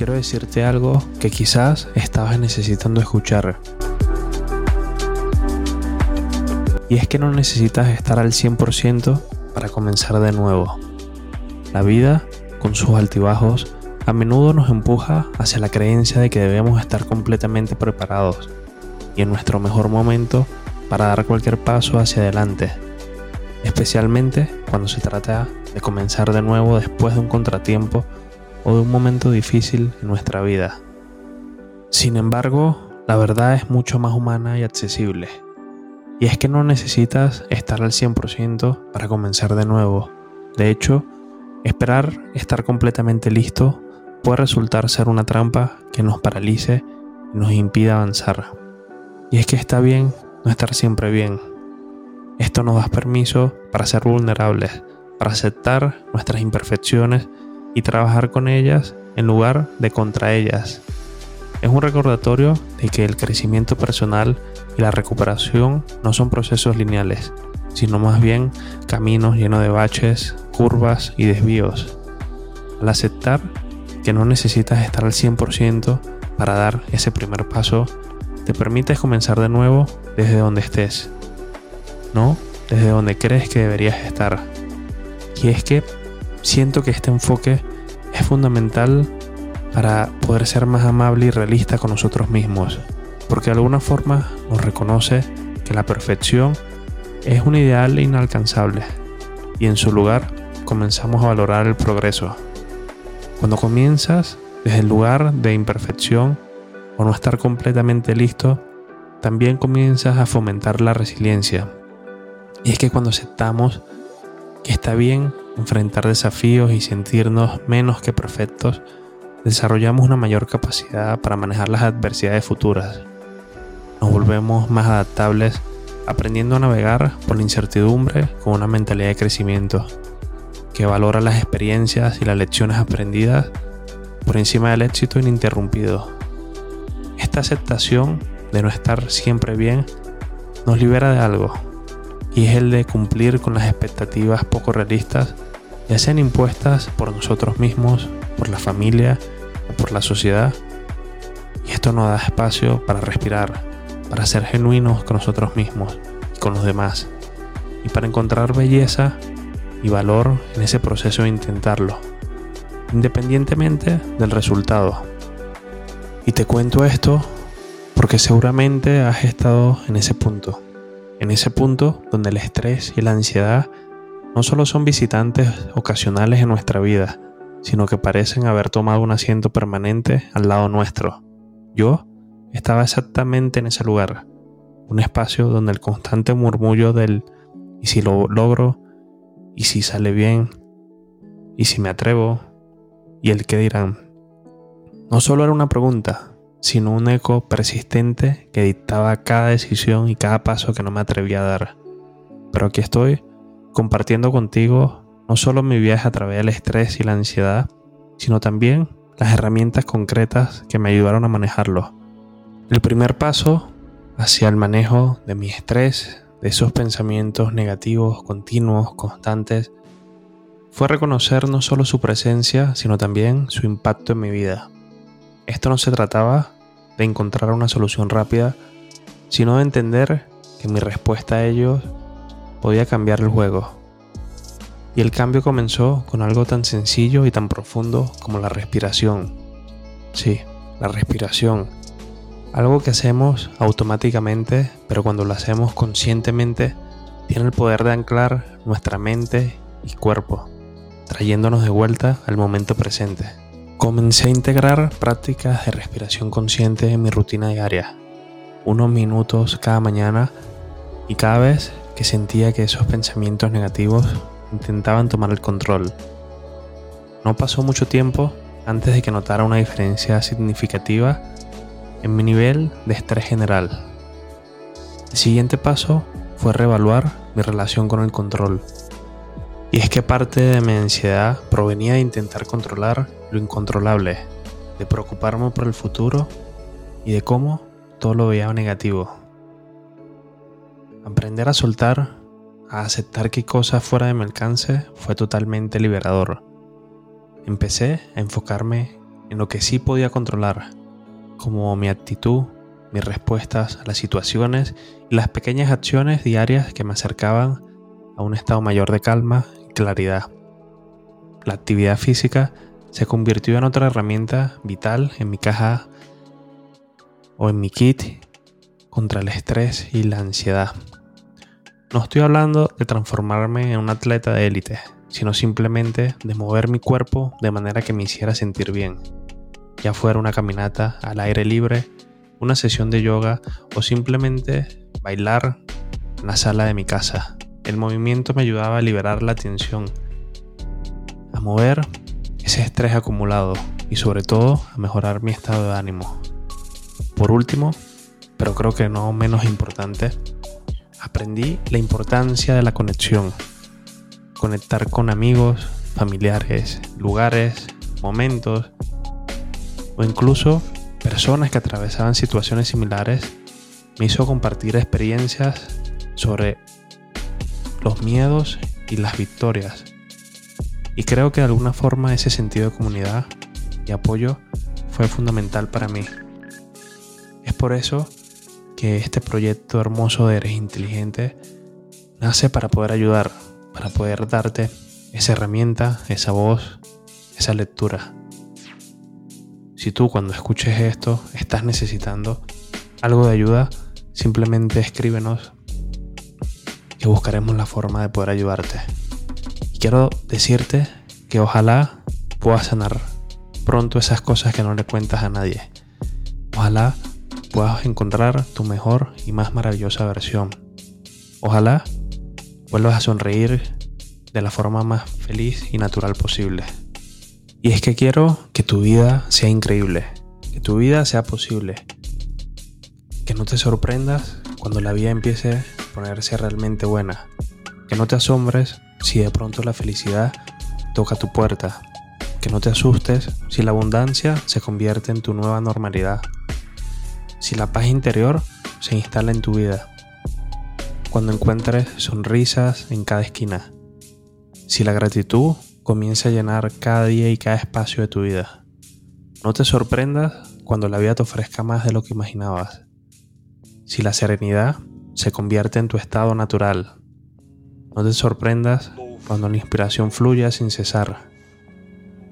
quiero decirte algo que quizás estabas necesitando escuchar. Y es que no necesitas estar al 100% para comenzar de nuevo. La vida, con sus altibajos, a menudo nos empuja hacia la creencia de que debemos estar completamente preparados y en nuestro mejor momento para dar cualquier paso hacia adelante, especialmente cuando se trata de comenzar de nuevo después de un contratiempo o de un momento difícil en nuestra vida. Sin embargo, la verdad es mucho más humana y accesible. Y es que no necesitas estar al 100% para comenzar de nuevo. De hecho, esperar estar completamente listo puede resultar ser una trampa que nos paralice y nos impida avanzar. Y es que está bien no estar siempre bien. Esto nos da permiso para ser vulnerables, para aceptar nuestras imperfecciones y trabajar con ellas en lugar de contra ellas. Es un recordatorio de que el crecimiento personal y la recuperación no son procesos lineales, sino más bien caminos llenos de baches, curvas y desvíos. Al aceptar que no necesitas estar al 100% para dar ese primer paso, te permites comenzar de nuevo desde donde estés, no desde donde crees que deberías estar. Y es que siento que este enfoque es fundamental para poder ser más amable y realista con nosotros mismos, porque de alguna forma nos reconoce que la perfección es un ideal inalcanzable y en su lugar comenzamos a valorar el progreso. Cuando comienzas desde el lugar de imperfección o no estar completamente listo, también comienzas a fomentar la resiliencia. Y es que cuando aceptamos que está bien enfrentar desafíos y sentirnos menos que perfectos, desarrollamos una mayor capacidad para manejar las adversidades futuras. Nos volvemos más adaptables aprendiendo a navegar por la incertidumbre con una mentalidad de crecimiento que valora las experiencias y las lecciones aprendidas por encima del éxito ininterrumpido. Esta aceptación de no estar siempre bien nos libera de algo, y es el de cumplir con las expectativas poco realistas, ya sean impuestas por nosotros mismos, por la familia o por la sociedad. Y esto nos da espacio para respirar, para ser genuinos con nosotros mismos y con los demás, y para encontrar belleza y valor en ese proceso de intentarlo, independientemente del resultado. Y te cuento esto porque seguramente has estado en ese punto, en ese punto donde el estrés y la ansiedad no solo son visitantes ocasionales en nuestra vida, sino que parecen haber tomado un asiento permanente al lado nuestro. Yo estaba exactamente en ese lugar, un espacio donde el constante murmullo del ¿y si lo logro? y si sale bien, y si me atrevo, y el que dirán. No solo era una pregunta, sino un eco persistente que dictaba cada decisión y cada paso que no me atrevía a dar. Pero aquí estoy, compartiendo contigo no solo mi viaje a través del estrés y la ansiedad, sino también las herramientas concretas que me ayudaron a manejarlo. El primer paso hacia el manejo de mi estrés, de esos pensamientos negativos continuos, constantes, fue reconocer no solo su presencia, sino también su impacto en mi vida. Esto no se trataba de encontrar una solución rápida, sino de entender que mi respuesta a ellos podía cambiar el juego. Y el cambio comenzó con algo tan sencillo y tan profundo como la respiración. Sí, la respiración algo que hacemos automáticamente, pero cuando lo hacemos conscientemente, tiene el poder de anclar nuestra mente y cuerpo, trayéndonos de vuelta al momento presente. Comencé a integrar prácticas de respiración consciente en mi rutina diaria, unos minutos cada mañana y cada vez que sentía que esos pensamientos negativos intentaban tomar el control. No pasó mucho tiempo antes de que notara una diferencia significativa en mi nivel de estrés general. El siguiente paso fue reevaluar mi relación con el control. Y es que parte de mi ansiedad provenía de intentar controlar lo incontrolable, de preocuparme por el futuro y de cómo todo lo veía negativo. Aprender a soltar, a aceptar que cosas fuera de mi alcance fue totalmente liberador. Empecé a enfocarme en lo que sí podía controlar, como mi actitud, mis respuestas a las situaciones y las pequeñas acciones diarias que me acercaban a un estado mayor de calma claridad. La actividad física se convirtió en otra herramienta vital en mi caja o en mi kit contra el estrés y la ansiedad. No estoy hablando de transformarme en un atleta de élite, sino simplemente de mover mi cuerpo de manera que me hiciera sentir bien, ya fuera una caminata al aire libre, una sesión de yoga o simplemente bailar en la sala de mi casa. El movimiento me ayudaba a liberar la tensión, a mover ese estrés acumulado y sobre todo a mejorar mi estado de ánimo. Por último, pero creo que no menos importante, aprendí la importancia de la conexión. Conectar con amigos, familiares, lugares, momentos o incluso personas que atravesaban situaciones similares me hizo compartir experiencias sobre los miedos y las victorias. Y creo que de alguna forma ese sentido de comunidad y apoyo fue fundamental para mí. Es por eso que este proyecto hermoso de Eres Inteligente nace para poder ayudar, para poder darte esa herramienta, esa voz, esa lectura. Si tú cuando escuches esto estás necesitando algo de ayuda, simplemente escríbenos que buscaremos la forma de poder ayudarte. Y quiero decirte que ojalá puedas sanar pronto esas cosas que no le cuentas a nadie. Ojalá puedas encontrar tu mejor y más maravillosa versión. Ojalá vuelvas a sonreír de la forma más feliz y natural posible. Y es que quiero que tu vida sea increíble, que tu vida sea posible, que no te sorprendas cuando la vida empiece ponerse realmente buena, que no te asombres si de pronto la felicidad toca tu puerta, que no te asustes si la abundancia se convierte en tu nueva normalidad. Si la paz interior se instala en tu vida, cuando encuentres sonrisas en cada esquina, si la gratitud comienza a llenar cada día y cada espacio de tu vida. No te sorprendas cuando la vida te ofrezca más de lo que imaginabas. Si la serenidad se convierte en tu estado natural. No te sorprendas cuando la inspiración fluya sin cesar.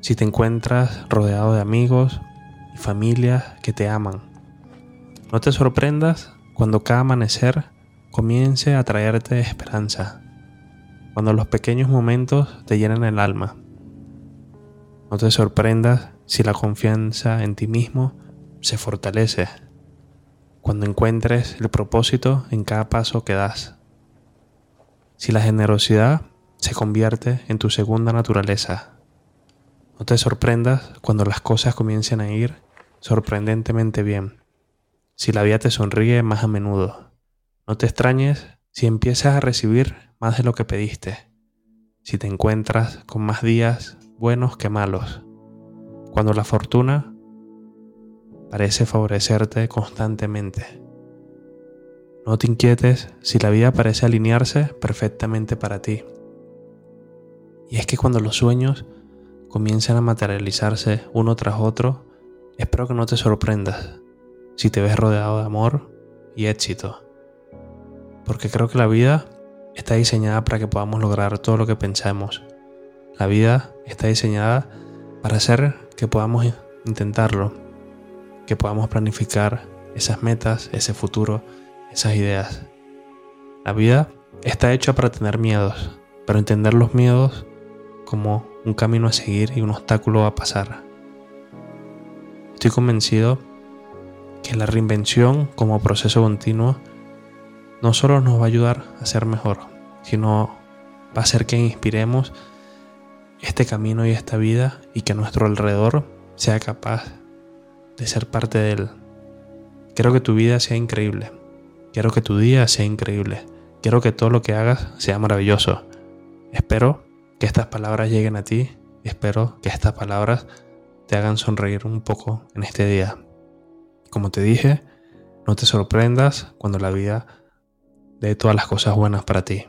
Si te encuentras rodeado de amigos y familias que te aman no te sorprendas cuando cada amanecer comience a traerte esperanza, cuando los pequeños momentos te llenan el alma. No te sorprendas si la confianza en ti mismo se fortalece, cuando encuentres el propósito en cada paso que das. Si la generosidad se convierte en tu segunda naturaleza. No te sorprendas cuando las cosas comiencen a ir sorprendentemente bien si la vida te sonríe más a menudo. No te extrañes si empiezas a recibir más de lo que pediste, si te encuentras con más días buenos que malos, cuando la fortuna parece favorecerte constantemente. No te inquietes si la vida parece alinearse perfectamente para ti. Y es que cuando los sueños comienzan a materializarse uno tras otro, espero que no te sorprendas si te ves rodeado de amor y éxito. Porque creo que la vida está diseñada para que podamos lograr todo lo que pensamos. La vida está diseñada para hacer que podamos intentarlo, que podamos planificar esas metas, ese futuro, esas ideas. La vida está hecha para tener miedos, pero entender los miedos como un camino a seguir y un obstáculo a pasar. Estoy convencido que la reinvención como proceso continuo no solo nos va a ayudar a ser mejor, sino va a hacer que inspiremos este camino y esta vida y que nuestro alrededor sea capaz de ser parte de él. Quiero que tu vida sea increíble. Quiero que tu día sea increíble. Quiero que todo lo que hagas sea maravilloso. Espero que estas palabras lleguen a ti. Espero que estas palabras te hagan sonreír un poco en este día. Como te dije, no te sorprendas cuando la vida dé todas las cosas buenas para ti.